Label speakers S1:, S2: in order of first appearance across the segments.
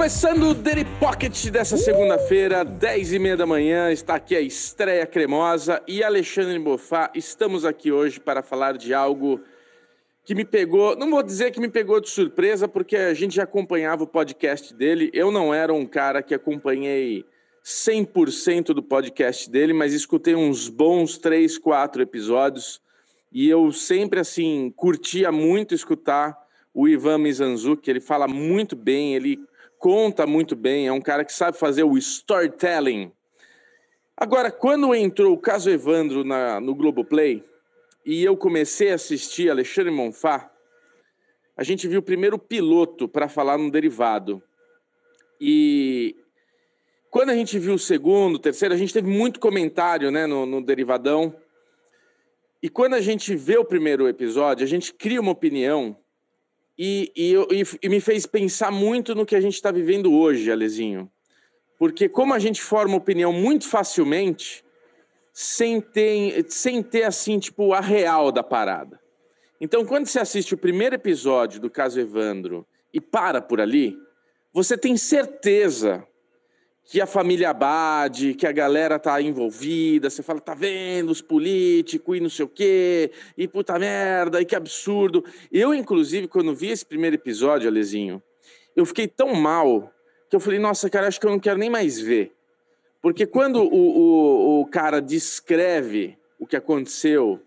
S1: Começando o Daily Pocket dessa segunda-feira, 10 e meia da manhã, está aqui a estreia cremosa e Alexandre Bofá. Estamos aqui hoje para falar de algo que me pegou, não vou dizer que me pegou de surpresa, porque a gente já acompanhava o podcast dele. Eu não era um cara que acompanhei 100% do podcast dele, mas escutei uns bons 3, 4 episódios e eu sempre, assim, curtia muito escutar o Ivan Mizanzuki. Ele fala muito bem, ele conta muito bem, é um cara que sabe fazer o storytelling. Agora, quando entrou o caso Evandro na, no Globoplay e eu comecei a assistir Alexandre Monfá, a gente viu o primeiro piloto para falar no derivado. E quando a gente viu o segundo, o terceiro, a gente teve muito comentário né, no, no derivadão. E quando a gente vê o primeiro episódio, a gente cria uma opinião e, e, e, e me fez pensar muito no que a gente está vivendo hoje, Alezinho. Porque como a gente forma opinião muito facilmente, sem ter, sem ter assim, tipo, a real da parada. Então, quando você assiste o primeiro episódio do caso Evandro e para por ali, você tem certeza que a família Abade, que a galera tá envolvida, você fala, tá vendo, os políticos e não sei o quê, e puta merda, e que absurdo. Eu, inclusive, quando vi esse primeiro episódio, Alezinho, eu fiquei tão mal que eu falei, nossa, cara, acho que eu não quero nem mais ver. Porque quando o, o, o cara descreve o que aconteceu,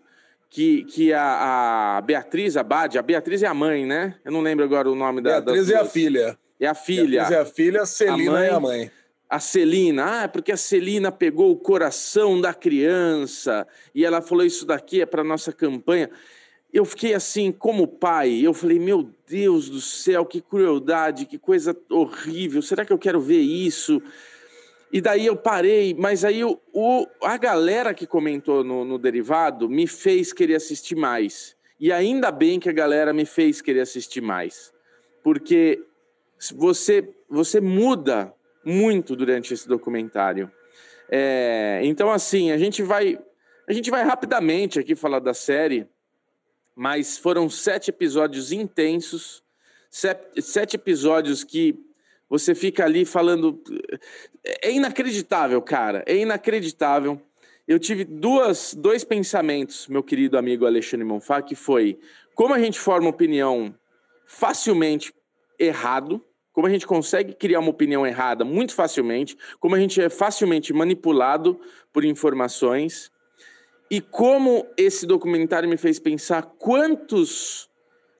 S1: que, que a, a Beatriz Abade, a Beatriz é a mãe, né? Eu não lembro agora o nome
S2: da. Beatriz é a filha.
S1: É a filha.
S2: Beatriz é a filha, Celina a mãe, é a mãe
S1: a Celina, ah, porque a Celina pegou o coração da criança e ela falou isso daqui é para nossa campanha. Eu fiquei assim, como pai, eu falei, meu Deus do céu, que crueldade, que coisa horrível. Será que eu quero ver isso? E daí eu parei, mas aí o, o a galera que comentou no, no derivado me fez querer assistir mais. E ainda bem que a galera me fez querer assistir mais, porque você você muda muito durante esse documentário. É, então, assim, a gente vai a gente vai rapidamente aqui falar da série, mas foram sete episódios intensos, sete, sete episódios que você fica ali falando. É inacreditável, cara, é inacreditável. Eu tive duas, dois pensamentos, meu querido amigo Alexandre Monfá, que foi como a gente forma opinião facilmente errado, como a gente consegue criar uma opinião errada muito facilmente, como a gente é facilmente manipulado por informações e como esse documentário me fez pensar quantos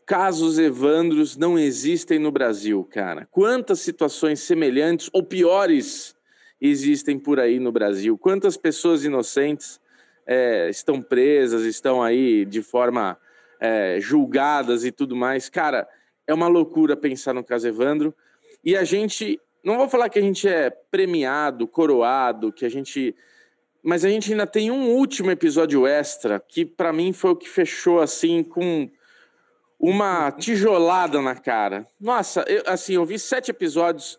S1: casos Evandros não existem no Brasil, cara. Quantas situações semelhantes ou piores existem por aí no Brasil? Quantas pessoas inocentes é, estão presas, estão aí de forma é, julgadas e tudo mais? Cara, é uma loucura pensar no caso Evandro. E a gente, não vou falar que a gente é premiado, coroado, que a gente. Mas a gente ainda tem um último episódio extra que, para mim, foi o que fechou assim com uma tijolada na cara. Nossa, eu, assim, eu vi sete episódios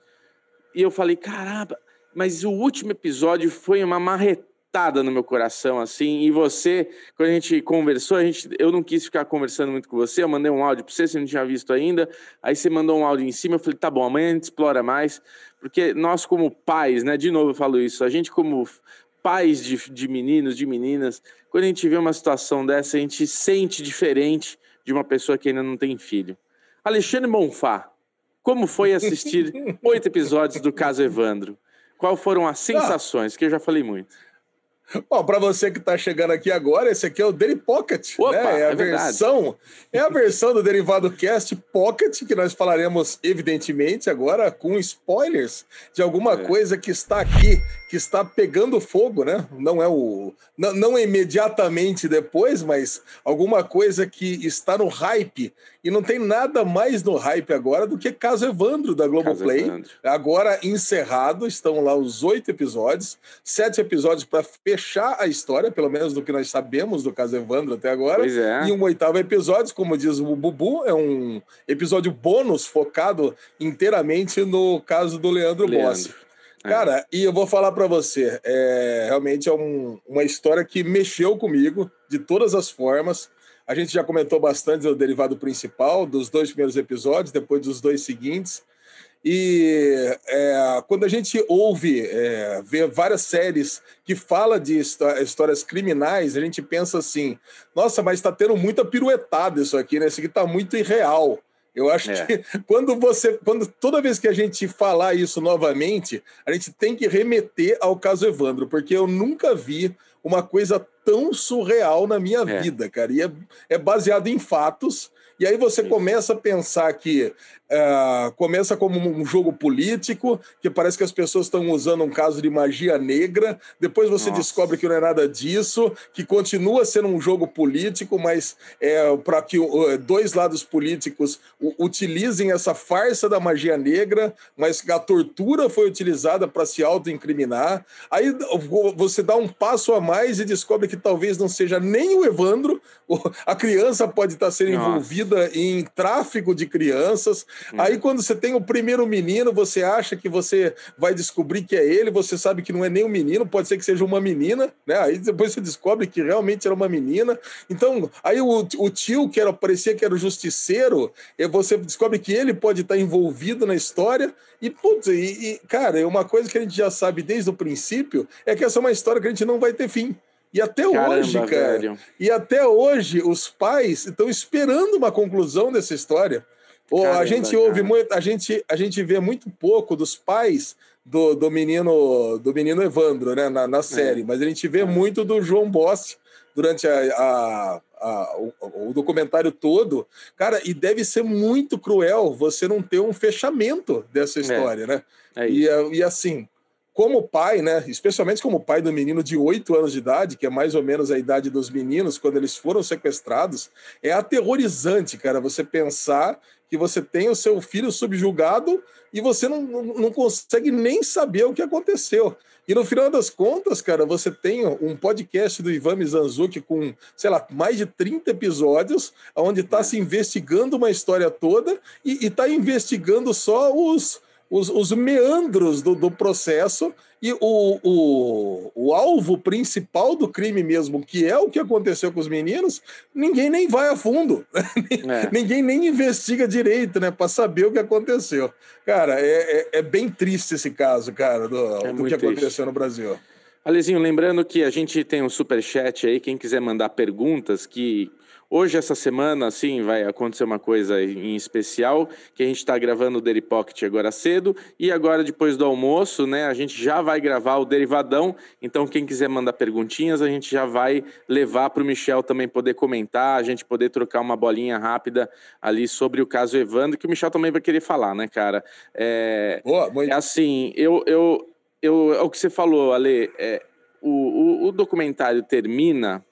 S1: e eu falei, caramba, mas o último episódio foi uma marretada no meu coração, assim. E você, quando a gente conversou, a gente, eu não quis ficar conversando muito com você. Eu mandei um áudio para você, você não tinha visto ainda. Aí você mandou um áudio em cima. Eu falei, tá bom, amanhã a gente explora mais. Porque nós, como pais, né? De novo eu falo isso, a gente, como pais de, de meninos, de meninas, quando a gente vê uma situação dessa, a gente sente diferente de uma pessoa que ainda não tem filho. Alexandre Monfá, como foi assistir oito episódios do caso Evandro? Quais foram as sensações? Que eu já falei muito.
S2: Bom, para você que está chegando aqui agora, esse aqui é o Daily Pocket, Opa, né? É a é versão, é a versão do Derivado Cast Pocket que nós falaremos evidentemente agora com spoilers de alguma é. coisa que está aqui, que está pegando fogo, né? Não é o não, não imediatamente depois, mas alguma coisa que está no hype e não tem nada mais no hype agora do que Caso Evandro da Globoplay. Agora encerrado, estão lá os oito episódios, sete episódios para fechar a história, pelo menos do que nós sabemos do Caso Evandro até agora.
S1: É.
S2: E um oitavo episódio, como diz o Bubu, é um episódio bônus focado inteiramente no caso do Leandro, Leandro. Bossi. É. Cara, e eu vou falar para você, é, realmente é um, uma história que mexeu comigo de todas as formas. A gente já comentou bastante do derivado principal, dos dois primeiros episódios, depois dos dois seguintes. E é, quando a gente ouve, é, vê várias séries que fala de histórias criminais, a gente pensa assim: nossa, mas está tendo muita piruetada isso aqui, né? Isso aqui está muito irreal. Eu acho é. que quando você, quando toda vez que a gente falar isso novamente, a gente tem que remeter ao caso Evandro, porque eu nunca vi uma coisa tão surreal na minha é. vida, cara. E é, é baseado em fatos. E aí você começa a pensar que Uh, começa como um jogo político, que parece que as pessoas estão usando um caso de magia negra. Depois você Nossa. descobre que não é nada disso, que continua sendo um jogo político, mas é para que uh, dois lados políticos utilizem essa farsa da magia negra, mas a tortura foi utilizada para se autoincriminar. Aí você dá um passo a mais e descobre que talvez não seja nem o Evandro, a criança pode estar sendo Nossa. envolvida em tráfico de crianças Hum. Aí, quando você tem o primeiro menino, você acha que você vai descobrir que é ele, você sabe que não é nem um menino, pode ser que seja uma menina, né? Aí depois você descobre que realmente era uma menina. Então, aí o, o tio, que era, parecia que era o justiceiro, você descobre que ele pode estar envolvido na história. E, putz, e, e, cara, é uma coisa que a gente já sabe desde o princípio é que essa é uma história que a gente não vai ter fim. E até Caramba, hoje, cara, velho. e até hoje os pais estão esperando uma conclusão dessa história. Pô, Caramba, a gente ouve muito, a gente, a gente vê muito pouco dos pais do, do menino do menino Evandro, né, na, na série, é. mas a gente vê é. muito do João Bossi durante a, a, a o, o, documentário todo. Cara, e deve ser muito cruel você não ter um fechamento dessa é. história, é. né? E, e assim, como pai, né, especialmente como pai do menino de 8 anos de idade, que é mais ou menos a idade dos meninos quando eles foram sequestrados, é aterrorizante, cara, você pensar que você tem o seu filho subjugado e você não, não consegue nem saber o que aconteceu. E no final das contas, cara, você tem um podcast do Ivan Mizanzuki com, sei lá, mais de 30 episódios, onde está se investigando uma história toda e está investigando só os, os, os meandros do, do, processo e o, o, o alvo principal do crime mesmo, que é o que aconteceu com os meninos, ninguém nem vai a fundo. É. ninguém nem investiga direito, né, para saber o que aconteceu. Cara, é, é, é, bem triste esse caso, cara, do, é do que aconteceu triste. no Brasil.
S1: Alezinho, lembrando que a gente tem um super chat aí, quem quiser mandar perguntas que Hoje, essa semana, sim, vai acontecer uma coisa em especial, que a gente está gravando o Daily Pocket agora cedo, e agora, depois do almoço, né, a gente já vai gravar o Derivadão, então quem quiser mandar perguntinhas, a gente já vai levar para o Michel também poder comentar, a gente poder trocar uma bolinha rápida ali sobre o caso Evandro, que o Michel também vai querer falar, né, cara? É, Boa, muito... é assim, eu, eu, eu, é o que você falou, Ale, é, o, o, o documentário termina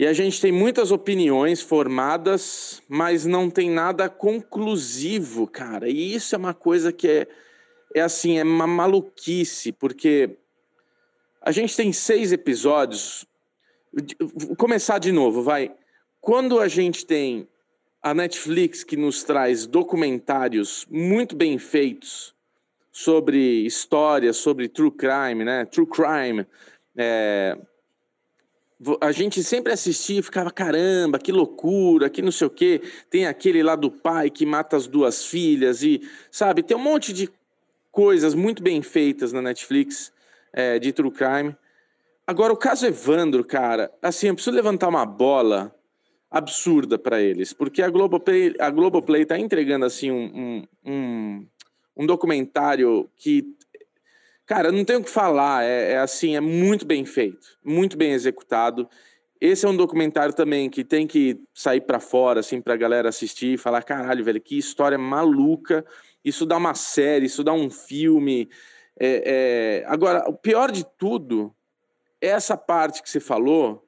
S1: e a gente tem muitas opiniões formadas, mas não tem nada conclusivo, cara. E isso é uma coisa que é, é assim, é uma maluquice, porque a gente tem seis episódios. Vou começar de novo, vai. Quando a gente tem a Netflix que nos traz documentários muito bem feitos sobre histórias, sobre true crime, né? True crime. É, a gente sempre assistia e ficava, caramba, que loucura, que não sei o quê. Tem aquele lá do pai que mata as duas filhas e, sabe, tem um monte de coisas muito bem feitas na Netflix é, de True Crime. Agora, o caso Evandro, cara, assim, eu preciso levantar uma bola absurda para eles, porque a Globoplay, a Globoplay tá entregando, assim, um, um, um, um documentário que Cara, não tenho o que falar, é, é, assim, é muito bem feito, muito bem executado. Esse é um documentário também que tem que sair para fora, assim, pra galera assistir e falar: caralho, velho, que história maluca. Isso dá uma série, isso dá um filme. É, é... Agora, o pior de tudo é essa parte que você falou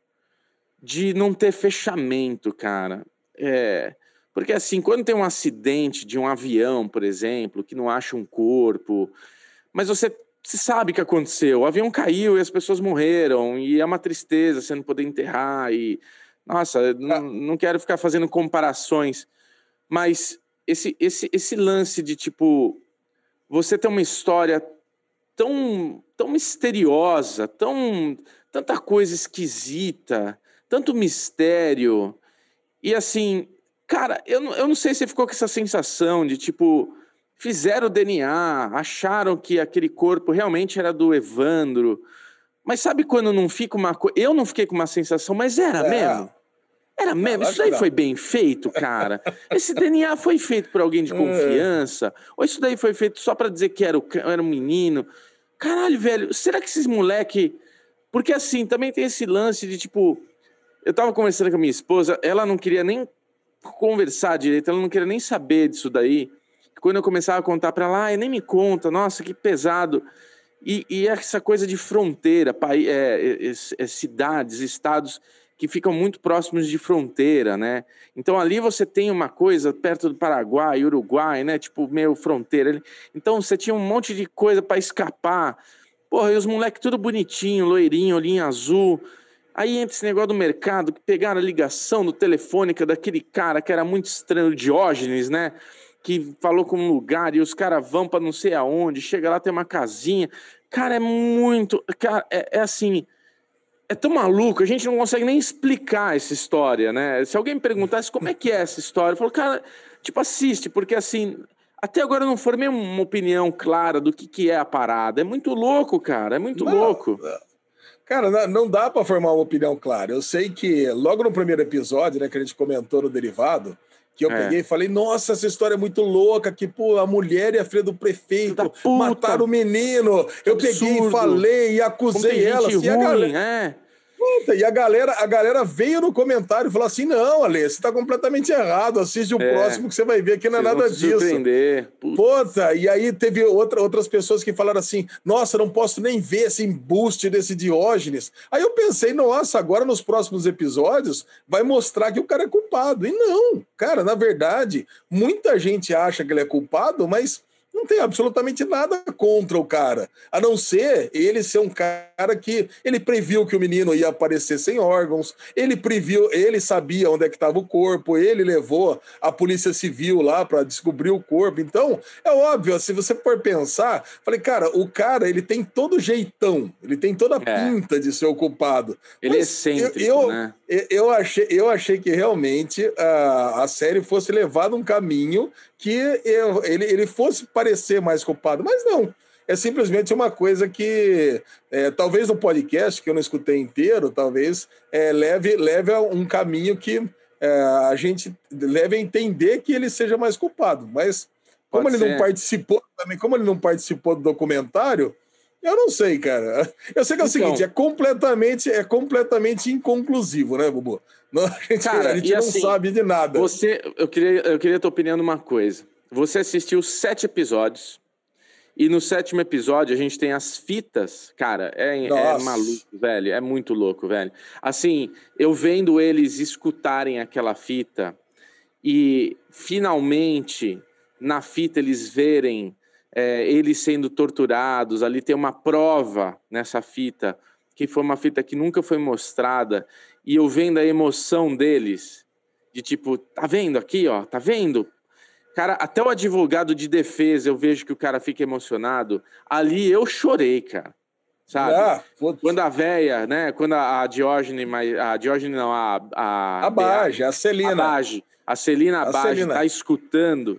S1: de não ter fechamento, cara. É... Porque, assim, quando tem um acidente de um avião, por exemplo, que não acha um corpo, mas você você sabe o que aconteceu. O avião caiu e as pessoas morreram, e é uma tristeza você não poder enterrar. E, nossa, não, não quero ficar fazendo comparações, mas esse, esse, esse lance de tipo, você tem uma história tão, tão misteriosa, tão, tanta coisa esquisita, tanto mistério. E assim, cara, eu, eu não sei se ficou com essa sensação de tipo fizeram o DNA, acharam que aquele corpo realmente era do Evandro. Mas sabe quando não fica uma coisa. Eu não fiquei com uma sensação, mas era é. mesmo. Era mesmo. Isso daí foi bem feito, cara. Esse DNA foi feito por alguém de é. confiança? Ou isso daí foi feito só para dizer que era, o, era um menino? Caralho, velho, será que esses moleque. Porque assim, também tem esse lance de tipo. Eu tava conversando com a minha esposa, ela não queria nem conversar direito, ela não queria nem saber disso daí. Quando eu começava a contar para ela, ah, nem me conta, nossa, que pesado. E, e essa coisa de fronteira, é, é, é, cidades, estados que ficam muito próximos de fronteira, né? Então ali você tem uma coisa perto do Paraguai, Uruguai, né? Tipo meio fronteira. Então você tinha um monte de coisa para escapar. Porra, e os moleques tudo bonitinho, loirinho, olhinho azul. Aí entra esse negócio do mercado, que pegaram a ligação do telefônica daquele cara que era muito estranho, Diógenes, né? Que falou com um lugar e os caras vão para não sei aonde, chega lá, tem uma casinha. Cara, é muito. Cara, é, é assim é tão maluco, a gente não consegue nem explicar essa história, né? Se alguém me perguntasse como é que é essa história, eu falo, cara, tipo, assiste, porque assim, até agora eu não formei uma opinião clara do que, que é a parada. É muito louco, cara, é muito não, louco.
S2: Cara, não dá para formar uma opinião clara. Eu sei que logo no primeiro episódio, né, que a gente comentou no Derivado, que eu é. peguei e falei, nossa, essa história é muito louca, que pô, a mulher e a filha do prefeito mataram o menino. Eu peguei e falei e acusei ela. Assim, ruim, a galera, é. Puta, e a galera, a galera veio no comentário e falou assim: não, Ale, você tá completamente errado. Assiste o é, próximo que você vai ver que não é nada disso. Surpreender. Puta, e aí teve outra, outras pessoas que falaram assim: nossa, não posso nem ver esse embuste desse Diógenes. Aí eu pensei, nossa, agora nos próximos episódios vai mostrar que o cara é culpado. E não, cara, na verdade, muita gente acha que ele é culpado, mas não tem absolutamente nada contra o cara, a não ser ele ser um cara que ele previu que o menino ia aparecer sem órgãos, ele previu, ele sabia onde é que estava o corpo, ele levou a polícia civil lá para descobrir o corpo. Então, é óbvio, se você for pensar, falei, cara, o cara, ele tem todo jeitão, ele tem toda a é. pinta de ser o culpado.
S1: Ele é Mas é excêntrico,
S2: eu, eu,
S1: né?
S2: Eu achei, eu achei que realmente a, a série fosse levada um caminho que eu, ele, ele fosse parecer mais culpado, mas não. É simplesmente uma coisa que, é, talvez no podcast, que eu não escutei inteiro, talvez é, leve, leve a um caminho que é, a gente leve a entender que ele seja mais culpado. Mas, como Pode ele ser. não participou também, como ele não participou do documentário, eu não sei, cara. Eu sei que é o então, seguinte, é completamente, é completamente inconclusivo, né, Bubu? Não, a gente, cara, a gente não assim, sabe de nada.
S1: Você, eu queria, eu queria a tua opinião numa coisa. Você assistiu sete episódios e no sétimo episódio a gente tem as fitas. Cara, é, é maluco, velho. É muito louco, velho. Assim, eu vendo eles escutarem aquela fita e finalmente na fita eles verem é, eles sendo torturados. Ali tem uma prova nessa fita que foi uma fita que nunca foi mostrada e eu vendo a emoção deles, de tipo, tá vendo aqui, ó, tá vendo? Cara, até o advogado de defesa, eu vejo que o cara fica emocionado. Ali eu chorei, cara. Sabe? Ah, quando a véia, né? Quando a, a Diógenes, a Diógenes não, a.
S2: A, a a Celina. A
S1: Bage, a Celina a Bage tá escutando.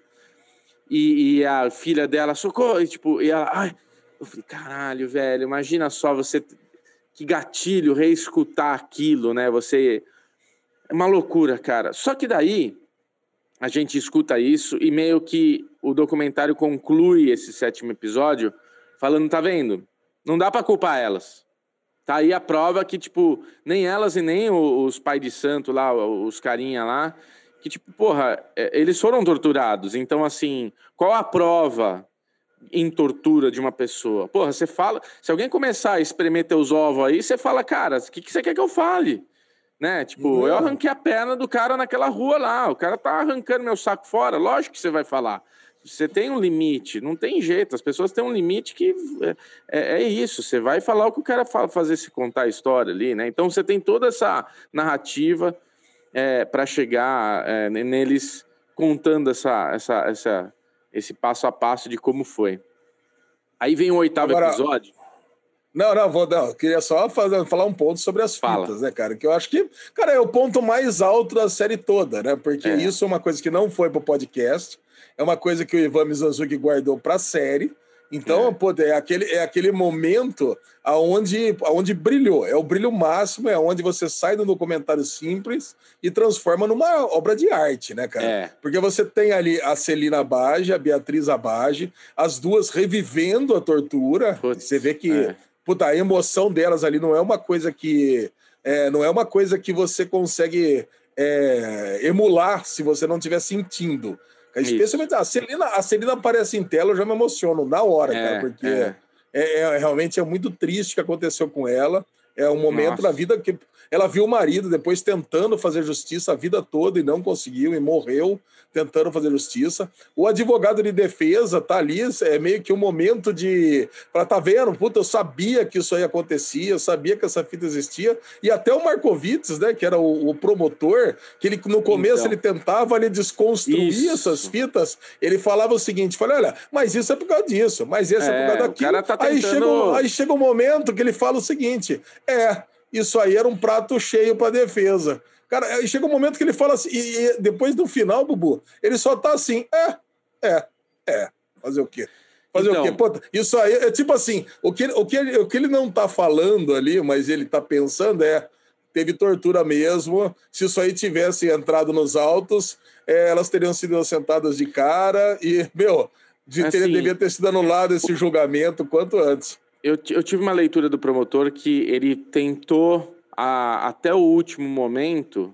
S1: E, e, a filha dela, socorro, e, tipo, e ela, ai. Eu falei, caralho, velho, imagina só você que gatilho reescutar aquilo, né? Você. É uma loucura, cara. Só que daí a gente escuta isso e meio que o documentário conclui esse sétimo episódio falando, tá vendo? Não dá para culpar elas. Tá aí a prova que, tipo, nem elas e nem os pais de santo lá, os carinha lá, que, tipo, porra, é, eles foram torturados. Então, assim, qual a prova em tortura de uma pessoa. Porra, você fala. Se alguém começar a espremer teus ovos aí, você fala, cara, o que, que você quer que eu fale? Né? Tipo, eu arranquei a perna do cara naquela rua lá, o cara tá arrancando meu saco fora. Lógico que você vai falar. Você tem um limite, não tem jeito. As pessoas têm um limite que é, é, é isso. Você vai falar o que o cara fala, fazer se contar a história ali, né? Então você tem toda essa narrativa é, para chegar é, neles contando essa, essa, essa esse passo a passo de como foi. Aí vem o oitavo Agora, episódio.
S2: Não, não, vou, não, queria só fazer, falar um ponto sobre as Fala. fitas, né, cara? Que eu acho que, cara, é o ponto mais alto da série toda, né? Porque é. isso é uma coisa que não foi pro podcast. é uma coisa que o Ivan Mizanzuki guardou para a série. Então, é. Pô, é, aquele, é aquele momento aonde, aonde brilhou. É o brilho máximo, é onde você sai do documentário simples e transforma numa obra de arte, né, cara? É. Porque você tem ali a Celina Abage, a Beatriz Abage, as duas revivendo a tortura. Putz, você vê que é. puta, a emoção delas ali não é uma coisa que. É, não é uma coisa que você consegue é, emular se você não estiver sentindo. Especialmente a Celina, a Celina aparece em tela, eu já me emociono na hora, é, cara, porque é. É, é. realmente é muito triste o que aconteceu com ela. É um momento Nossa. da vida que ela viu o marido depois tentando fazer justiça a vida toda e não conseguiu e morreu tentando fazer justiça. O advogado de defesa tá ali, é meio que um momento de. Para tá vendo, puta, eu sabia que isso aí acontecia, eu sabia que essa fita existia. E até o Markovitz, né, que era o, o promotor, que ele no começo então, ele tentava ele desconstruir isso. essas fitas, ele falava o seguinte: falei, olha, mas isso é por causa disso, mas isso é, é por causa daquilo. Tá tentando... aí, chega, aí chega um momento que ele fala o seguinte: é isso aí era um prato cheio para defesa. Cara, chega um momento que ele fala assim, e, depois do final, Bubu, ele só tá assim, é, é, é. Fazer o quê? Fazer então, o quê? Pô, isso aí é tipo assim, o que, o, que ele, o que ele não tá falando ali, mas ele tá pensando é, teve tortura mesmo, se isso aí tivesse entrado nos autos, é, elas teriam sido assentadas de cara e, meu, de assim, devia ter sido anulado esse julgamento quanto antes
S1: eu, eu tive uma leitura do promotor que ele tentou, a, até o último momento,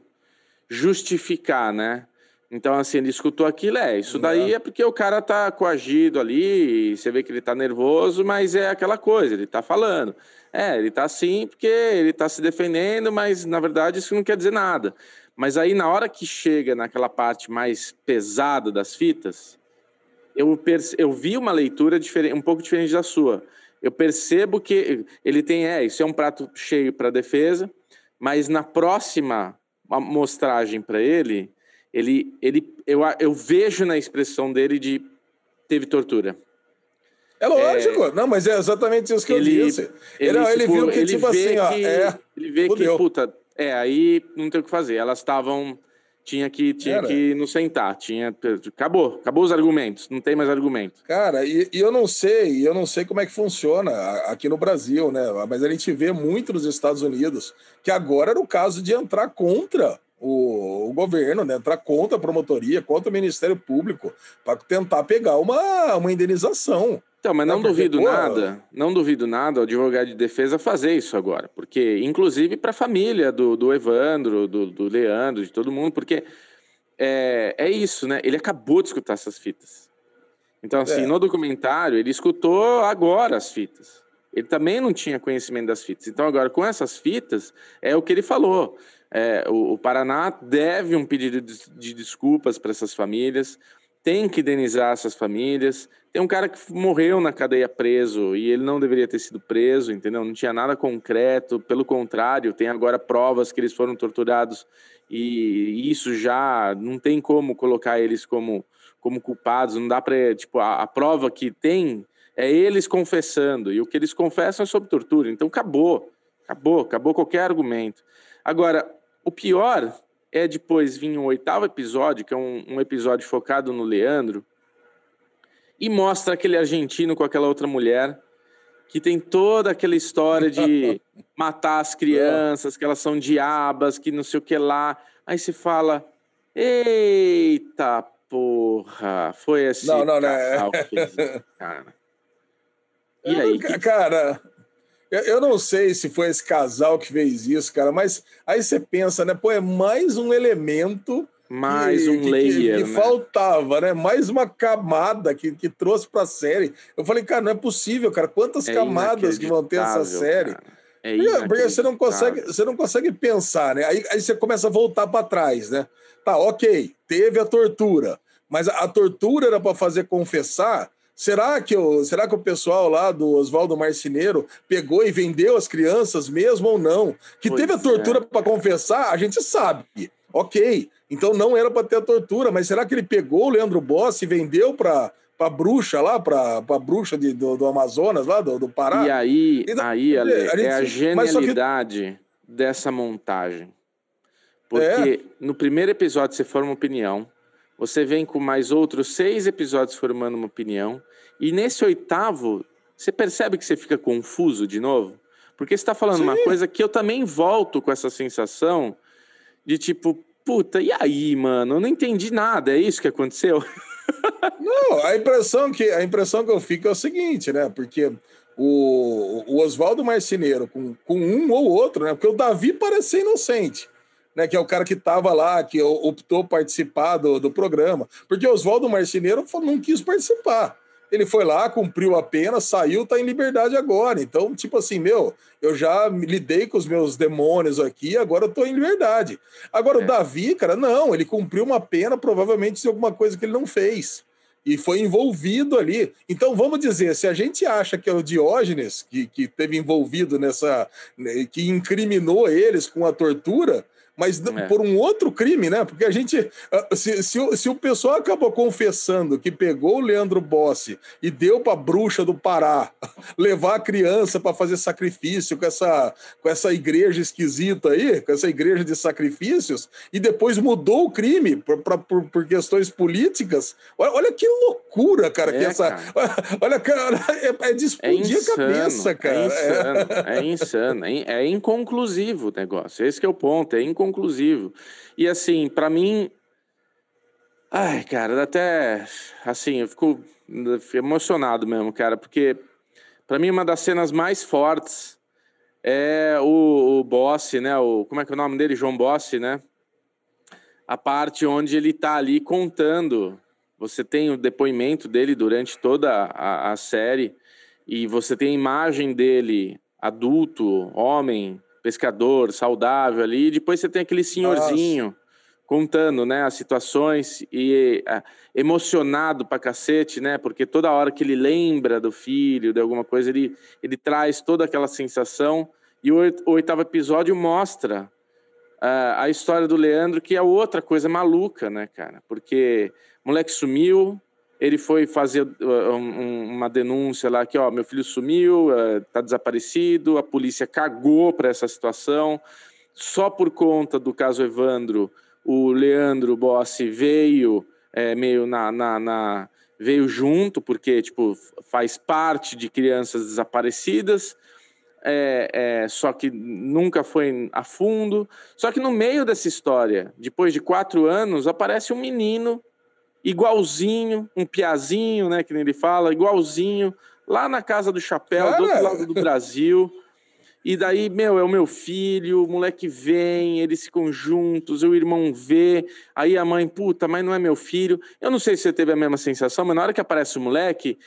S1: justificar, né? Então, assim, ele escutou aquilo, é, isso daí é porque o cara tá coagido ali, você vê que ele tá nervoso, mas é aquela coisa, ele tá falando. É, ele tá assim porque ele tá se defendendo, mas na verdade isso não quer dizer nada. Mas aí, na hora que chega naquela parte mais pesada das fitas, eu, eu vi uma leitura um pouco diferente da sua eu percebo que ele tem, é, isso é um prato cheio para defesa, mas na próxima amostragem para ele, ele, ele eu, eu vejo na expressão dele de teve tortura.
S2: É lógico, é, não, mas é exatamente isso que ele, eu disse. Ele, ele, ele tipo, viu que, tipo assim, ó, é,
S1: ele vê fudeu. que, puta, é, aí não tem o que fazer. Elas estavam tinha que tinha que nos sentar, tinha acabou, acabou os argumentos, não tem mais argumento.
S2: Cara, e, e, eu não sei, eu não sei como é que funciona aqui no Brasil, né? Mas a gente vê muito nos Estados Unidos que agora era o caso de entrar contra o, o governo, né? Entrar contra a promotoria, contra o Ministério Público, para tentar pegar uma, uma indenização.
S1: Então, mas não, não duvido porque, nada, não duvido nada o advogado de defesa fazer isso agora, porque inclusive para a família do, do Evandro, do, do Leandro, de todo mundo, porque é, é isso, né? Ele acabou de escutar essas fitas. Então, assim, é. no documentário, ele escutou agora as fitas. Ele também não tinha conhecimento das fitas. Então, agora, com essas fitas, é o que ele falou. É, o, o, Paraná deve um pedido de, de desculpas para essas famílias tem que indenizar essas famílias. Tem um cara que morreu na cadeia preso e ele não deveria ter sido preso, entendeu? Não tinha nada concreto, pelo contrário, tem agora provas que eles foram torturados e isso já não tem como colocar eles como, como culpados, não dá para, tipo, a, a prova que tem é eles confessando e o que eles confessam é sobre tortura. Então acabou, acabou, acabou qualquer argumento. Agora, o pior é depois vir um oitavo episódio, que é um, um episódio focado no Leandro, e mostra aquele argentino com aquela outra mulher que tem toda aquela história de matar as crianças, que elas são diabas, que não sei o que lá. Aí se fala, eita porra, foi esse não, não, não. fez isso, cara.
S2: E aí? Que... Cara, eu não sei se foi esse casal que fez isso, cara, mas aí você pensa, né? Pô, é mais um elemento.
S1: Mais que, um layer.
S2: Que, que né? faltava, né? Mais uma camada que, que trouxe pra série. Eu falei, cara, não é possível, cara. Quantas é camadas que vão ter essa série? É Porque você não consegue, você não consegue pensar, né? Aí, aí você começa a voltar para trás, né? Tá, ok, teve a tortura, mas a, a tortura era para fazer confessar Será que, o, será que o pessoal lá do Oswaldo Marceneiro pegou e vendeu as crianças mesmo ou não? Que pois teve a tortura é. para confessar, a gente sabe. Ok, então não era para ter a tortura, mas será que ele pegou o Leandro Boss e vendeu para para bruxa lá, para a bruxa de, do, do, Amazonas, lá do, do Pará.
S1: E aí, então, aí Ale, a gente, é a genialidade que... dessa montagem. Porque é. no primeiro episódio você forma uma opinião, você vem com mais outros seis episódios formando uma opinião, e nesse oitavo, você percebe que você fica confuso de novo? Porque você está falando Sim. uma coisa que eu também volto com essa sensação de tipo, puta, e aí, mano? Eu não entendi nada, é isso que aconteceu?
S2: Não, a impressão que, a impressão que eu fico é o seguinte, né? Porque o, o Oswaldo Marceneiro com, com um ou outro, né? Porque o Davi parece ser inocente né, que é o cara que estava lá, que optou participar do, do programa. Porque Oswaldo Marceneiro não quis participar. Ele foi lá, cumpriu a pena, saiu, tá em liberdade agora. Então, tipo assim, meu, eu já lidei com os meus demônios aqui, agora eu tô em liberdade. Agora, é. o Davi, cara, não, ele cumpriu uma pena, provavelmente de alguma coisa que ele não fez. E foi envolvido ali. Então, vamos dizer, se a gente acha que é o Diógenes que, que teve envolvido nessa. Né, que incriminou eles com a tortura, mas é. por um outro crime, né? Porque a gente. Ah, se, se, o, se o pessoal acabou confessando que pegou o Leandro Bossi e deu para a bruxa do Pará levar a criança para fazer sacrifício com essa, com essa igreja esquisita aí, com essa igreja de sacrifícios, e depois mudou o crime pra, pra por, por, questões políticas, olha, olha que loucura, cara, é, que essa. Cara. Olha, cara, é, é de explodir é a cabeça, cara. É
S1: insano, é, insano, é, é inconclusivo o negócio. Esse é o ponto, é inconclusivo conclusivo. E assim, para mim. Ai, cara, até. Assim, eu fico emocionado mesmo, cara, porque para mim uma das cenas mais fortes é o, o né? O, como é que é o nome dele? João Bossi, né? A parte onde ele tá ali contando. Você tem o depoimento dele durante toda a, a série e você tem a imagem dele adulto, homem, pescador, saudável ali, e depois você tem aquele senhorzinho Nossa. contando, né, as situações e é, emocionado pra cacete, né, porque toda hora que ele lembra do filho, de alguma coisa, ele, ele traz toda aquela sensação, e o, oitavo episódio mostra uh, a história do Leandro, que é outra coisa maluca, né, cara, porque o moleque sumiu, ele foi fazer uh, um, uma denúncia lá que, ó, meu filho sumiu, está uh, desaparecido, a polícia cagou para essa situação. Só por conta do caso Evandro, o Leandro Bossi veio é, meio na, na, na, veio junto, porque tipo faz parte de crianças desaparecidas. É, é, só que nunca foi a fundo. Só que no meio dessa história, depois de quatro anos, aparece um menino igualzinho, um piazinho, né, que nem ele fala, igualzinho, lá na casa do chapéu, Cara. do outro lado do Brasil. E daí, meu, é o meu filho, o moleque vem, eles ficam juntos, o irmão vê, aí a mãe, puta, mas não é meu filho. Eu não sei se você teve a mesma sensação, mas na hora que aparece o moleque,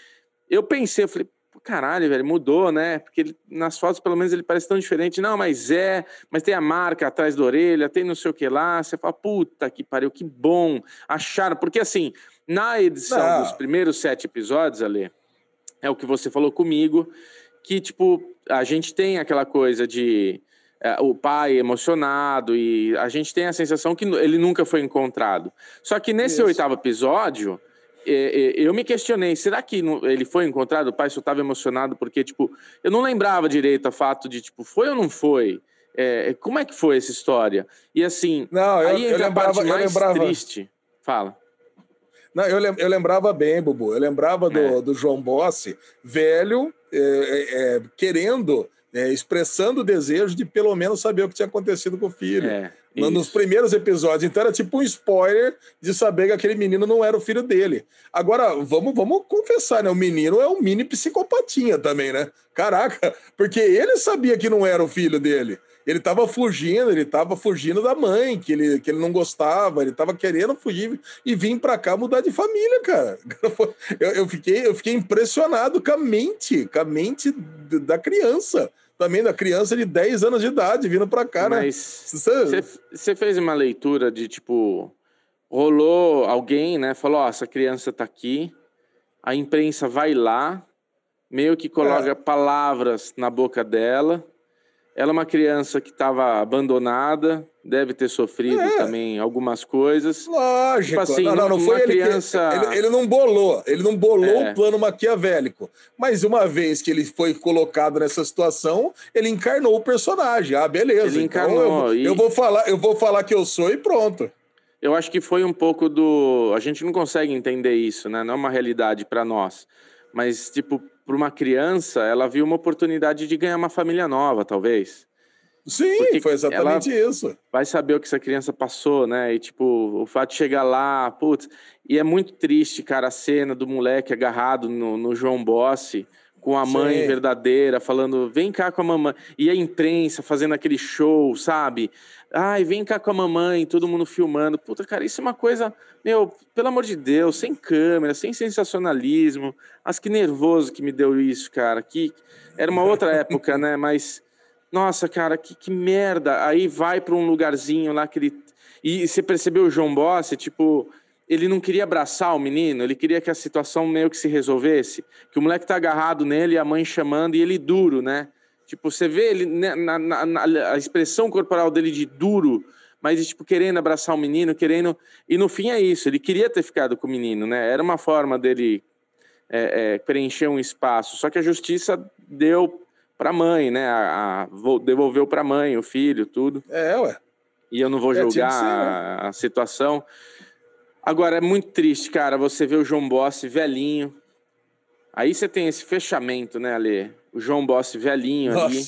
S1: eu pensei, eu falei, caralho, velho, mudou, né? Porque ele, nas fotos, pelo menos, ele parece tão diferente. Não, mas é, mas tem a marca atrás da orelha, tem não sei o que lá. Você fala, puta que pariu, que bom. Acharam, porque assim, na edição não. dos primeiros sete episódios, Ale, é o que você falou comigo, que, tipo, a gente tem aquela coisa de. É, o pai emocionado e a gente tem a sensação que ele nunca foi encontrado. Só que nesse Isso. oitavo episódio, eu me questionei, será que ele foi encontrado? O pai só estava emocionado porque, tipo, eu não lembrava direito a fato de, tipo, foi ou não foi? É, como é que foi essa história? E assim,
S2: não, eu, aí eu lembrava, a parte mais lembrava...
S1: triste. Fala.
S2: Não, eu, eu lembrava bem, Bubu. Eu lembrava do, é. do João Bossi, velho, é, é, querendo, expressando o desejo de pelo menos saber o que tinha acontecido com o filho. É. Isso. Nos primeiros episódios. Então era tipo um spoiler de saber que aquele menino não era o filho dele. Agora, vamos, vamos confessar, né? O menino é um mini psicopatinha também, né? Caraca, porque ele sabia que não era o filho dele. Ele estava fugindo, ele estava fugindo da mãe, que ele, que ele não gostava, ele estava querendo fugir e vir para cá mudar de família, cara. Eu, eu, fiquei, eu fiquei impressionado com a mente, com a mente da criança também da criança de 10 anos de idade vindo para cá,
S1: né? Mas você fez uma leitura de tipo rolou alguém, né? Falou, ó, oh, essa criança tá aqui. A imprensa vai lá, meio que coloca é. palavras na boca dela ela é uma criança que estava abandonada, deve ter sofrido é. também algumas coisas.
S2: Lógico. Tipo assim, não, não, não foi ele criança... que... Ele, ele, não bolou, ele não bolou o é. plano maquiavélico. Mas uma vez que ele foi colocado nessa situação, ele encarnou o personagem. Ah, beleza.
S1: Ele então encarnou.
S2: Então eu, e... eu, vou falar, eu vou falar que eu sou e pronto.
S1: eu acho que foi um pouco do. A gente não consegue entender isso, né? Não é uma realidade para nós. Mas, tipo, para uma criança, ela viu uma oportunidade de ganhar uma família nova, talvez.
S2: Sim, Porque foi exatamente isso.
S1: Vai saber o que essa criança passou, né? E, tipo, o fato de chegar lá, putz. E é muito triste, cara, a cena do moleque agarrado no, no João Bossi com a mãe Sim. verdadeira, falando, vem cá com a mamãe. E a imprensa fazendo aquele show, sabe? Ai, vem cá com a mamãe, todo mundo filmando. Puta, cara, isso é uma coisa, meu, pelo amor de Deus, sem câmera, sem sensacionalismo. Mas que nervoso que me deu isso, cara. Que era uma outra época, né? Mas, nossa, cara, que, que merda. Aí vai para um lugarzinho lá que ele. E você percebeu o João Boss, tipo, ele não queria abraçar o menino, ele queria que a situação meio que se resolvesse, que o moleque tá agarrado nele, a mãe chamando e ele duro, né? Tipo, você vê ele né, na, na, na, a expressão corporal dele de duro, mas tipo querendo abraçar o menino, querendo e no fim é isso. Ele queria ter ficado com o menino, né? Era uma forma dele é, é, preencher um espaço. Só que a justiça deu para a mãe, né? A, a, devolveu para a mãe o filho, tudo.
S2: É, ué.
S1: E eu não vou é, julgar ser, né? a situação. Agora, é muito triste, cara, você vê o João Bossi velhinho. Aí você tem esse fechamento, né, Ale? O João Bossi velhinho Nossa. ali.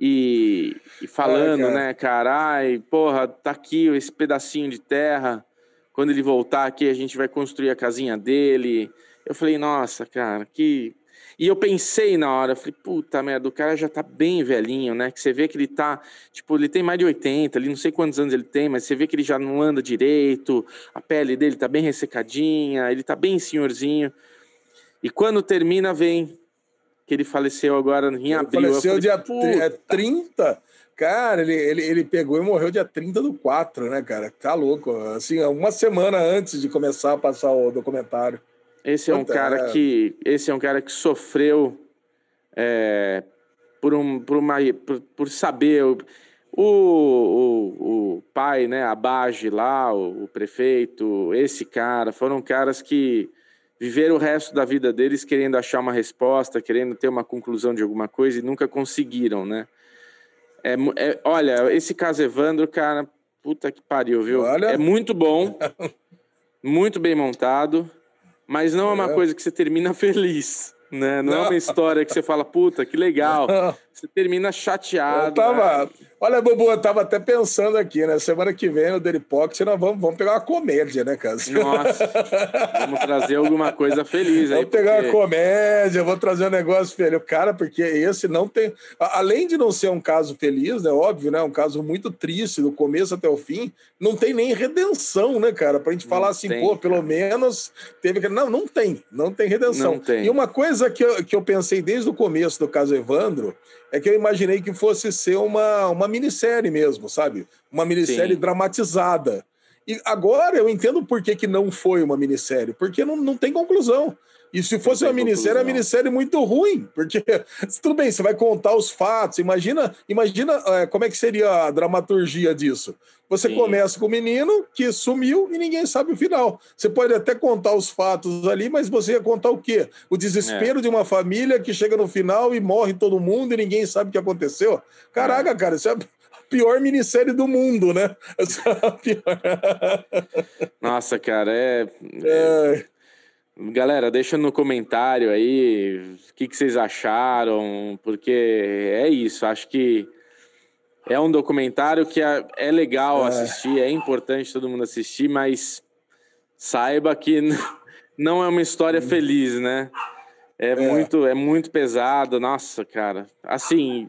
S1: E, e falando, Ai, cara. né, cara, ai, porra, tá aqui esse pedacinho de terra. Quando ele voltar aqui, a gente vai construir a casinha dele. Eu falei, nossa, cara, que e eu pensei na hora, falei, puta merda, o cara já tá bem velhinho, né? Que você vê que ele tá, tipo, ele tem mais de 80, ele não sei quantos anos ele tem, mas você vê que ele já não anda direito, a pele dele tá bem ressecadinha, ele tá bem senhorzinho. E quando termina, vem que ele faleceu agora em abril.
S2: Ele faleceu falei, dia 30? É cara, ele, ele, ele pegou e morreu dia 30 do 4, né, cara? Tá louco. Assim, uma semana antes de começar a passar o documentário.
S1: Esse é um cara que esse é um cara que sofreu é, por um por uma por, por saber o, o, o, pai, né, a Bage lá, o, o, prefeito, esse cara, foram caras que viveram o resto da vida deles querendo achar uma resposta, querendo ter uma conclusão de alguma coisa e nunca conseguiram, né? É, é, olha, esse caso Evandro, cara, puta que pariu, viu? Olha. É muito bom, muito bem montado. Mas não é uma é. coisa que você termina feliz, né? Não, não, é uma história que você fala, puta, que legal. Não. Você termina chateado. Eu
S2: tava, né? Olha, Bubu, eu tava até pensando aqui, né? Semana que vem no Daily Pocket nós vamos, vamos pegar uma comédia, né, cara?
S1: Nossa, vamos trazer alguma coisa feliz aí.
S2: Vamos pegar porque... uma comédia, vou trazer um negócio feliz. Cara, porque esse não tem. Além de não ser um caso feliz, né? Óbvio, né? Um caso muito triste, do começo até o fim, não tem nem redenção, né, cara? Pra gente não falar assim, tem, pô, pelo menos teve. Não, não tem, não tem redenção. Não tem. E uma coisa que eu, que eu pensei desde o começo do caso Evandro é que eu imaginei que fosse ser uma, uma minissérie mesmo, sabe? Uma minissérie Sim. dramatizada. E agora eu entendo por que, que não foi uma minissérie, porque não, não tem conclusão. E se fosse uma minissérie, é uma minissérie muito ruim, porque tudo bem, você vai contar os fatos. Imagina, imagina é, como é que seria a dramaturgia disso. Você Sim. começa com o menino que sumiu e ninguém sabe o final. Você pode até contar os fatos ali, mas você ia contar o quê? O desespero é. de uma família que chega no final e morre todo mundo e ninguém sabe o que aconteceu. Caraca, é. cara, isso é a pior minissérie do mundo, né?
S1: É Nossa, cara, é... é... Galera, deixa no comentário aí o que, que vocês acharam, porque é isso. Acho que é um documentário que é, é legal é. assistir, é importante todo mundo assistir, mas saiba que não é uma história feliz, né? É, é. muito, é muito pesado. Nossa, cara. Assim,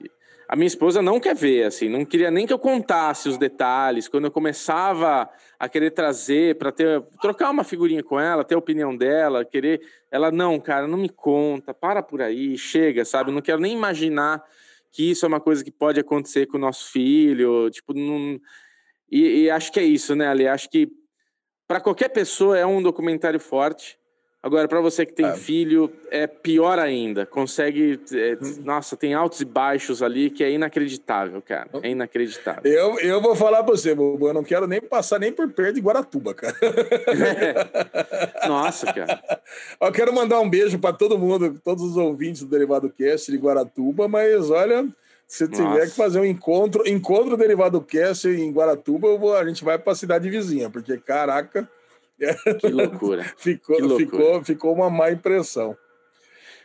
S1: a minha esposa não quer ver, assim, não queria nem que eu contasse os detalhes. Quando eu começava a querer trazer para ter trocar uma figurinha com ela, ter a opinião dela, querer, ela não, cara, não me conta, para por aí, chega, sabe? Não quero nem imaginar que isso é uma coisa que pode acontecer com o nosso filho, tipo, não... e, e acho que é isso, né, Ali? Acho que para qualquer pessoa é um documentário forte. Agora, para você que tem é. filho, é pior ainda. Consegue. É, nossa, tem altos e baixos ali que é inacreditável, cara. É inacreditável.
S2: Eu, eu vou falar pra você, Bubu, eu não quero nem passar nem por perto de Guaratuba, cara.
S1: É. Nossa, cara.
S2: Eu quero mandar um beijo para todo mundo, todos os ouvintes do Derivado Cast de Guaratuba, mas olha. Se tiver Nossa. que fazer um encontro, encontro derivado cast em Guaratuba, vou, a gente vai para a cidade vizinha, porque caraca,
S1: que loucura.
S2: ficou,
S1: que loucura.
S2: ficou, ficou uma má impressão.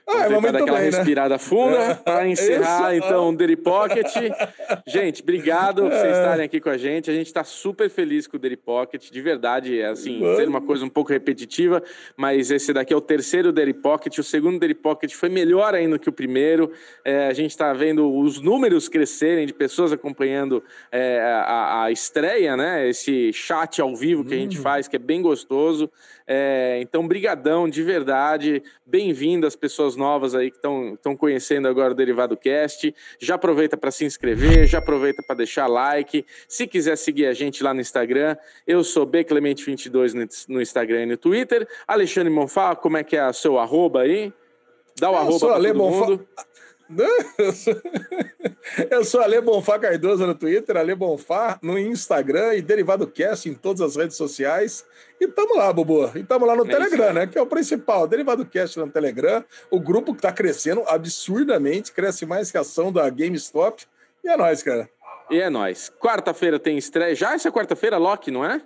S1: Ah, Vamos dar aquela bem, né? respirada né? funda é, para encerrar, Isso. então, o Daily Pocket. Gente, obrigado por vocês é. estarem aqui com a gente. A gente está super feliz com o Daily Pocket, de verdade. É assim, ser uma coisa um pouco repetitiva, mas esse daqui é o terceiro Daily Pocket. O segundo Daily Pocket foi melhor ainda que o primeiro. É, a gente está vendo os números crescerem de pessoas acompanhando é, a, a, estreia, né? Esse chat ao vivo que a gente hum. faz, que é bem gostoso. É, então, brigadão, de verdade. Bem-vindo as pessoas novas aí que estão conhecendo agora o Derivado Cast. Já aproveita para se inscrever, já aproveita para deixar like. Se quiser seguir a gente lá no Instagram, eu sou bclemente22 no, no Instagram e no Twitter. Alexandre Monfá, como é que é o seu arroba aí? Dá o eu arroba para todo mundo.
S2: Eu sou Ale Bonfá Cardoso no Twitter, Ale Bonfá no Instagram e Derivado Cast em todas as redes sociais. E tamo lá, Bubu. E tamo lá no é Telegram, né? Que é o principal. Derivado Cast no Telegram. O grupo que tá crescendo absurdamente, cresce mais que a ação da GameStop. E é nóis, cara.
S1: E é nóis. Quarta-feira tem estreia. Já essa quarta-feira, Loki, não é?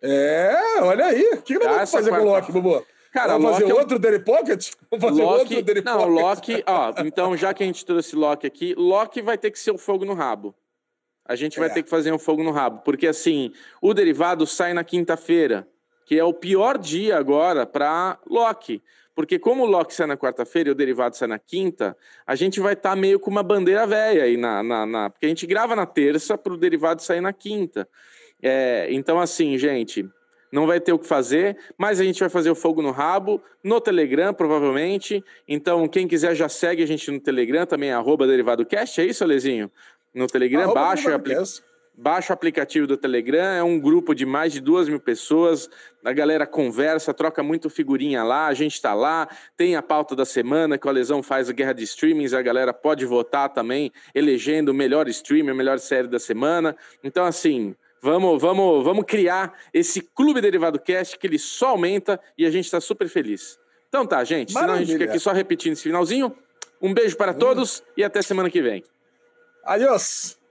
S2: É, olha aí. O que, que nós vamos fazer com o Loki, Bubu?
S1: Cara,
S2: Vamos
S1: fazer
S2: Loki outro é... Daily Pocket? Vamos fazer
S1: Loki...
S2: outro Daily
S1: Não, Pocket? Loki... Ó, então, já que a gente trouxe Loki aqui, Loki vai ter que ser o fogo no rabo. A gente vai é. ter que fazer um fogo no rabo. Porque, assim, o derivado sai na quinta-feira, que é o pior dia agora para Loki. Porque como o Loki sai na quarta-feira e o derivado sai na quinta, a gente vai estar tá meio com uma bandeira velha aí na, na, na... Porque a gente grava na terça para o derivado sair na quinta. É, então, assim, gente não vai ter o que fazer, mas a gente vai fazer o fogo no rabo, no Telegram, provavelmente. Então, quem quiser já segue a gente no Telegram, também é arroba DerivadoCast, é isso, Alezinho? No Telegram, baixa, apli baixa o aplicativo do Telegram, é um grupo de mais de duas mil pessoas, a galera conversa, troca muito figurinha lá, a gente está lá, tem a pauta da semana que o Alesão faz a guerra de streamings, a galera pode votar também, elegendo o melhor streamer, a melhor série da semana. Então, assim, Vamos, vamos, vamos criar esse Clube Derivado Cast que ele só aumenta e a gente está super feliz. Então tá, gente. Maravilha. Senão a gente fica aqui só repetindo esse finalzinho. Um beijo para todos hum. e até semana que vem.
S2: Adiós!